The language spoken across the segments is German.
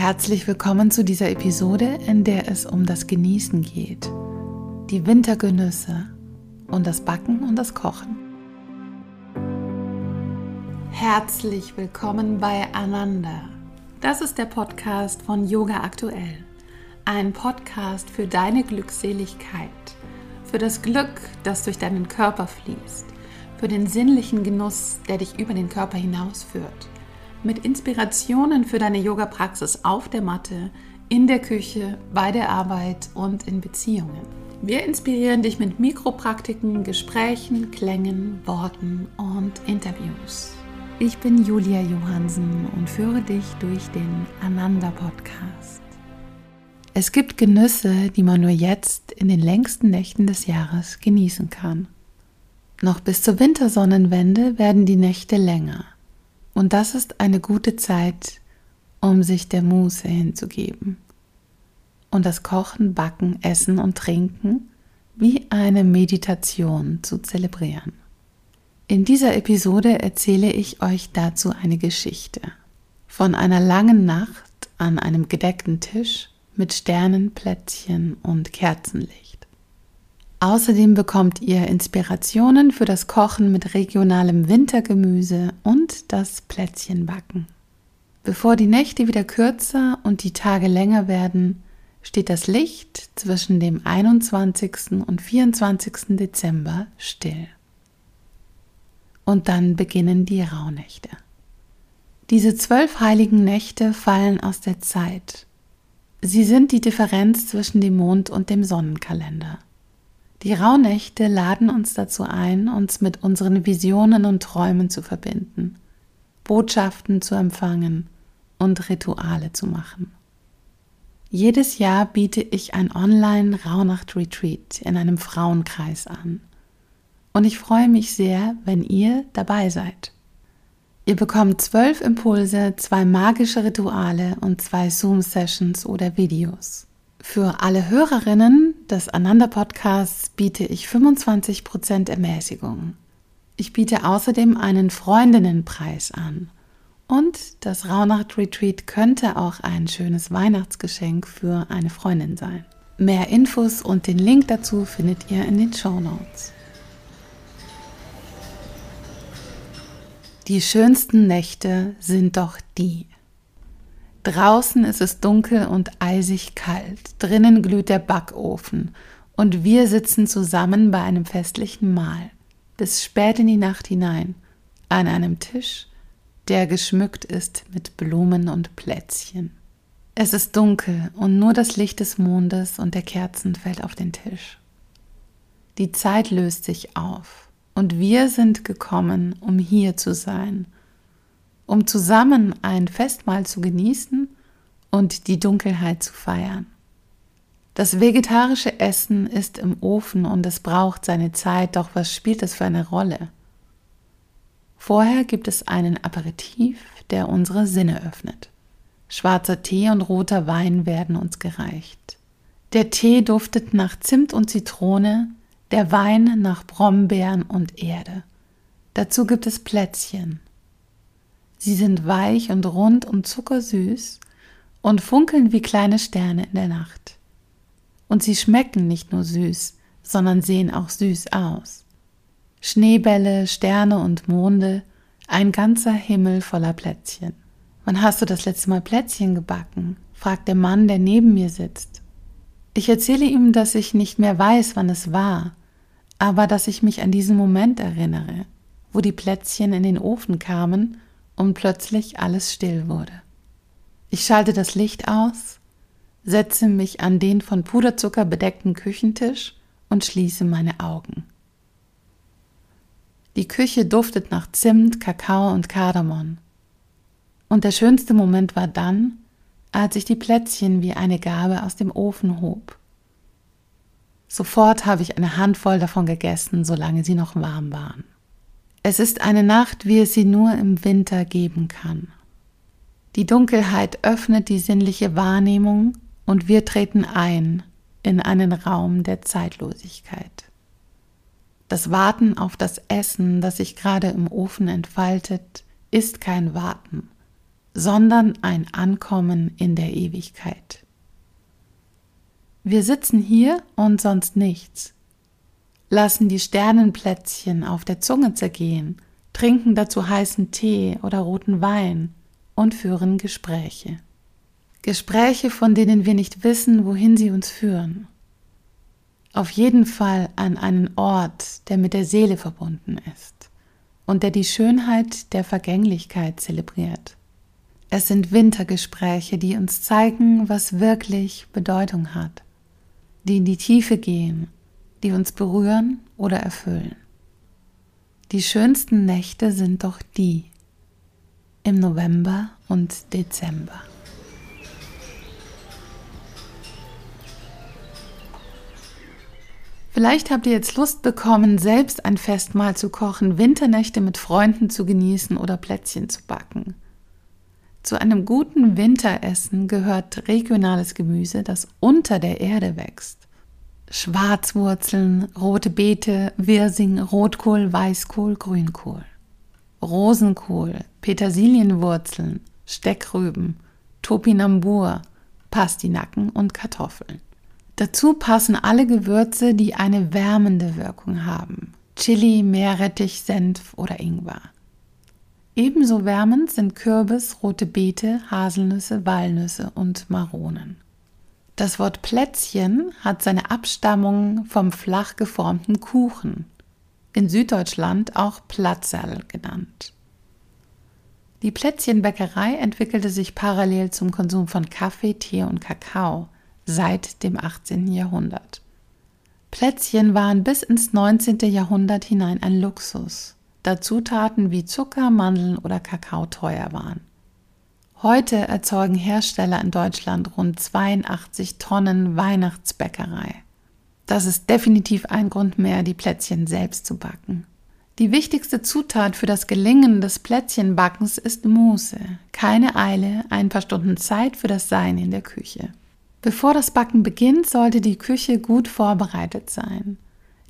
Herzlich willkommen zu dieser Episode, in der es um das Genießen geht, die Wintergenüsse und das Backen und das Kochen. Herzlich willkommen bei Ananda. Das ist der Podcast von Yoga Aktuell. Ein Podcast für deine Glückseligkeit, für das Glück, das durch deinen Körper fließt, für den sinnlichen Genuss, der dich über den Körper hinausführt mit Inspirationen für deine Yoga-Praxis auf der Matte, in der Küche, bei der Arbeit und in Beziehungen. Wir inspirieren dich mit Mikropraktiken, Gesprächen, Klängen, Worten und Interviews. Ich bin Julia Johansen und führe dich durch den Ananda Podcast. Es gibt Genüsse, die man nur jetzt in den längsten Nächten des Jahres genießen kann. Noch bis zur Wintersonnenwende werden die Nächte länger. Und das ist eine gute Zeit, um sich der Muße hinzugeben. Und das Kochen, Backen, Essen und Trinken wie eine Meditation zu zelebrieren. In dieser Episode erzähle ich euch dazu eine Geschichte von einer langen Nacht an einem gedeckten Tisch mit Sternenplätzchen und Kerzenlicht. Außerdem bekommt ihr Inspirationen für das Kochen mit regionalem Wintergemüse und das Plätzchenbacken. Bevor die Nächte wieder kürzer und die Tage länger werden, steht das Licht zwischen dem 21. und 24. Dezember still. Und dann beginnen die Rauhnächte. Diese zwölf heiligen Nächte fallen aus der Zeit. Sie sind die Differenz zwischen dem Mond und dem Sonnenkalender. Die Rauhnächte laden uns dazu ein, uns mit unseren Visionen und Träumen zu verbinden, Botschaften zu empfangen und Rituale zu machen. Jedes Jahr biete ich ein Online-Rauhnacht-Retreat in einem Frauenkreis an. Und ich freue mich sehr, wenn ihr dabei seid. Ihr bekommt zwölf Impulse, zwei magische Rituale und zwei Zoom-Sessions oder Videos. Für alle Hörerinnen des Ananda Podcasts biete ich 25% Ermäßigung. Ich biete außerdem einen Freundinnenpreis an. Und das Rauhnacht Retreat könnte auch ein schönes Weihnachtsgeschenk für eine Freundin sein. Mehr Infos und den Link dazu findet ihr in den Show Notes. Die schönsten Nächte sind doch die. Draußen ist es dunkel und eisig kalt, drinnen glüht der Backofen und wir sitzen zusammen bei einem festlichen Mahl, bis spät in die Nacht hinein, an einem Tisch, der geschmückt ist mit Blumen und Plätzchen. Es ist dunkel und nur das Licht des Mondes und der Kerzen fällt auf den Tisch. Die Zeit löst sich auf und wir sind gekommen, um hier zu sein – um zusammen ein Festmahl zu genießen und die Dunkelheit zu feiern. Das vegetarische Essen ist im Ofen und es braucht seine Zeit, doch was spielt das für eine Rolle? Vorher gibt es einen Aperitif, der unsere Sinne öffnet. Schwarzer Tee und roter Wein werden uns gereicht. Der Tee duftet nach Zimt und Zitrone, der Wein nach Brombeeren und Erde. Dazu gibt es Plätzchen, Sie sind weich und rund und zuckersüß und funkeln wie kleine Sterne in der Nacht. Und sie schmecken nicht nur süß, sondern sehen auch süß aus. Schneebälle, Sterne und Monde, ein ganzer Himmel voller Plätzchen. Wann hast du das letzte Mal Plätzchen gebacken? fragt der Mann, der neben mir sitzt. Ich erzähle ihm, dass ich nicht mehr weiß, wann es war, aber dass ich mich an diesen Moment erinnere, wo die Plätzchen in den Ofen kamen und plötzlich alles still wurde. Ich schalte das Licht aus, setze mich an den von Puderzucker bedeckten Küchentisch und schließe meine Augen. Die Küche duftet nach Zimt, Kakao und Kardamom. Und der schönste Moment war dann, als ich die Plätzchen wie eine Gabe aus dem Ofen hob. Sofort habe ich eine Handvoll davon gegessen, solange sie noch warm waren. Es ist eine Nacht, wie es sie nur im Winter geben kann. Die Dunkelheit öffnet die sinnliche Wahrnehmung und wir treten ein in einen Raum der Zeitlosigkeit. Das Warten auf das Essen, das sich gerade im Ofen entfaltet, ist kein Warten, sondern ein Ankommen in der Ewigkeit. Wir sitzen hier und sonst nichts, lassen die Sternenplätzchen auf der Zunge zergehen, trinken dazu heißen Tee oder roten Wein und führen Gespräche. Gespräche, von denen wir nicht wissen, wohin sie uns führen. Auf jeden Fall an einen Ort, der mit der Seele verbunden ist und der die Schönheit der Vergänglichkeit zelebriert. Es sind Wintergespräche, die uns zeigen, was wirklich Bedeutung hat, die in die Tiefe gehen, die uns berühren oder erfüllen. Die schönsten Nächte sind doch die im November und Dezember. Vielleicht habt ihr jetzt Lust bekommen, selbst ein Festmahl zu kochen, Winternächte mit Freunden zu genießen oder Plätzchen zu backen. Zu einem guten Winteressen gehört regionales Gemüse, das unter der Erde wächst. Schwarzwurzeln, rote Beete, Wirsing, Rotkohl, Weißkohl, Grünkohl. Rosenkohl, Petersilienwurzeln, Steckrüben, Topinambur, Pastinaken und Kartoffeln. Dazu passen alle Gewürze, die eine wärmende Wirkung haben. Chili, Meerrettich, Senf oder Ingwer. Ebenso wärmend sind Kürbis, rote Beete, Haselnüsse, Walnüsse und Maronen. Das Wort Plätzchen hat seine Abstammung vom flach geformten Kuchen, in Süddeutschland auch Platzerl genannt. Die Plätzchenbäckerei entwickelte sich parallel zum Konsum von Kaffee, Tee und Kakao seit dem 18. Jahrhundert. Plätzchen waren bis ins 19. Jahrhundert hinein ein Luxus da Zutaten wie Zucker, Mandeln oder Kakao teuer waren. Heute erzeugen Hersteller in Deutschland rund 82 Tonnen Weihnachtsbäckerei. Das ist definitiv ein Grund mehr, die Plätzchen selbst zu backen. Die wichtigste Zutat für das Gelingen des Plätzchenbackens ist Muße. Keine Eile, ein paar Stunden Zeit für das Sein in der Küche. Bevor das Backen beginnt, sollte die Küche gut vorbereitet sein.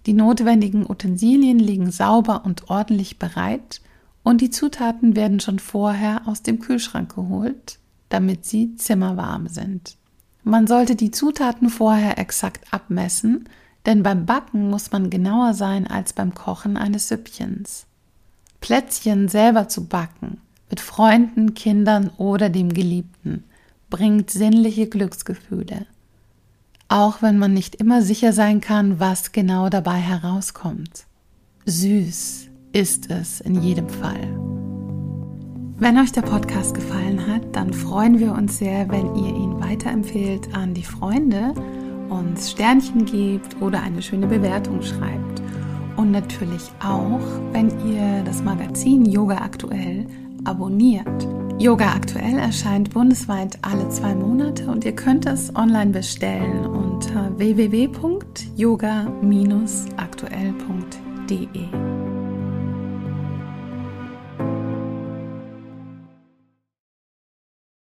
Die notwendigen Utensilien liegen sauber und ordentlich bereit und die Zutaten werden schon vorher aus dem Kühlschrank geholt, damit sie zimmerwarm sind. Man sollte die Zutaten vorher exakt abmessen, denn beim Backen muss man genauer sein als beim Kochen eines Süppchens. Plätzchen selber zu backen, mit Freunden, Kindern oder dem Geliebten, bringt sinnliche Glücksgefühle auch wenn man nicht immer sicher sein kann, was genau dabei herauskommt. Süß ist es in jedem Fall. Wenn euch der Podcast gefallen hat, dann freuen wir uns sehr, wenn ihr ihn weiterempfehlt an die Freunde, uns Sternchen gebt oder eine schöne Bewertung schreibt. Und natürlich auch, wenn ihr das Magazin Yoga aktuell abonniert. Yoga aktuell erscheint bundesweit alle zwei Monate und ihr könnt es online bestellen unter www.yoga-aktuell.de.